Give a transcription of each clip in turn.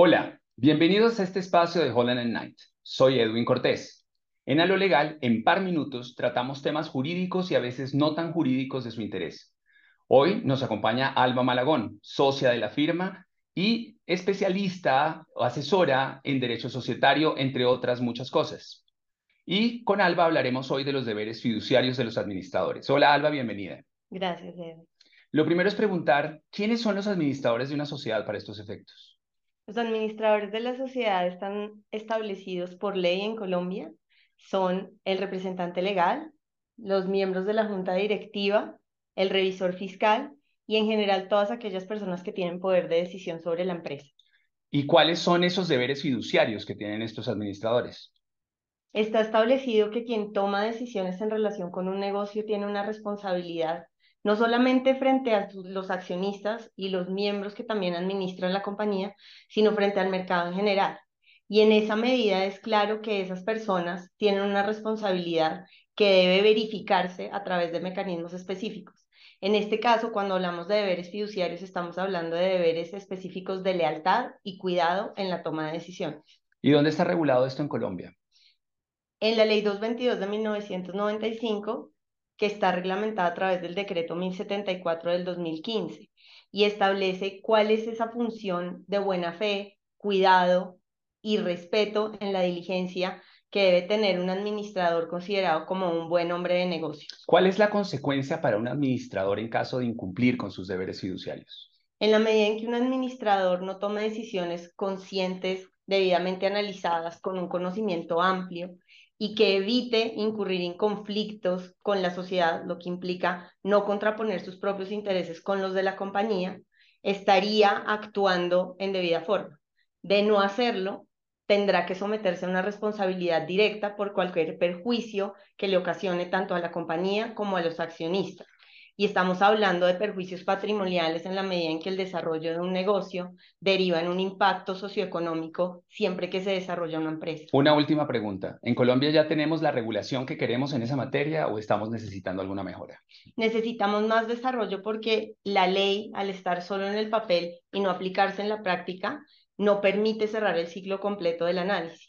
Hola, bienvenidos a este espacio de Holland and Night. Soy Edwin Cortés. En A lo Legal, en par minutos, tratamos temas jurídicos y a veces no tan jurídicos de su interés. Hoy nos acompaña Alba Malagón, socia de la firma y especialista o asesora en derecho societario, entre otras muchas cosas. Y con Alba hablaremos hoy de los deberes fiduciarios de los administradores. Hola Alba, bienvenida. Gracias, Edwin. Lo primero es preguntar, ¿quiénes son los administradores de una sociedad para estos efectos? Los administradores de la sociedad están establecidos por ley en Colombia. Son el representante legal, los miembros de la junta directiva, el revisor fiscal y en general todas aquellas personas que tienen poder de decisión sobre la empresa. ¿Y cuáles son esos deberes fiduciarios que tienen estos administradores? Está establecido que quien toma decisiones en relación con un negocio tiene una responsabilidad no solamente frente a los accionistas y los miembros que también administran la compañía, sino frente al mercado en general. Y en esa medida es claro que esas personas tienen una responsabilidad que debe verificarse a través de mecanismos específicos. En este caso, cuando hablamos de deberes fiduciarios, estamos hablando de deberes específicos de lealtad y cuidado en la toma de decisiones. ¿Y dónde está regulado esto en Colombia? En la Ley 222 de 1995 que está reglamentada a través del decreto 1074 del 2015 y establece cuál es esa función de buena fe, cuidado y respeto en la diligencia que debe tener un administrador considerado como un buen hombre de negocios. ¿Cuál es la consecuencia para un administrador en caso de incumplir con sus deberes fiduciarios? En la medida en que un administrador no tome decisiones conscientes, debidamente analizadas, con un conocimiento amplio y que evite incurrir en conflictos con la sociedad, lo que implica no contraponer sus propios intereses con los de la compañía, estaría actuando en debida forma. De no hacerlo, tendrá que someterse a una responsabilidad directa por cualquier perjuicio que le ocasione tanto a la compañía como a los accionistas y estamos hablando de perjuicios patrimoniales en la medida en que el desarrollo de un negocio deriva en un impacto socioeconómico siempre que se desarrolla una empresa. Una última pregunta. ¿En Colombia ya tenemos la regulación que queremos en esa materia o estamos necesitando alguna mejora? Necesitamos más desarrollo porque la ley, al estar solo en el papel y no aplicarse en la práctica, no permite cerrar el ciclo completo del análisis.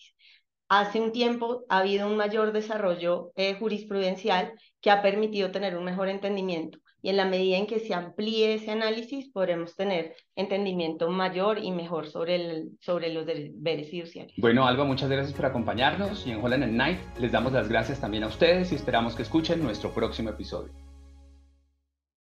Hace un tiempo ha habido un mayor desarrollo eh, jurisprudencial que ha permitido tener un mejor entendimiento. Y en la medida en que se amplíe ese análisis, podremos tener entendimiento mayor y mejor sobre, el, sobre los deberes fiduciarios. Bueno, Alba, muchas gracias por acompañarnos y en Holland Night les damos las gracias también a ustedes y esperamos que escuchen nuestro próximo episodio.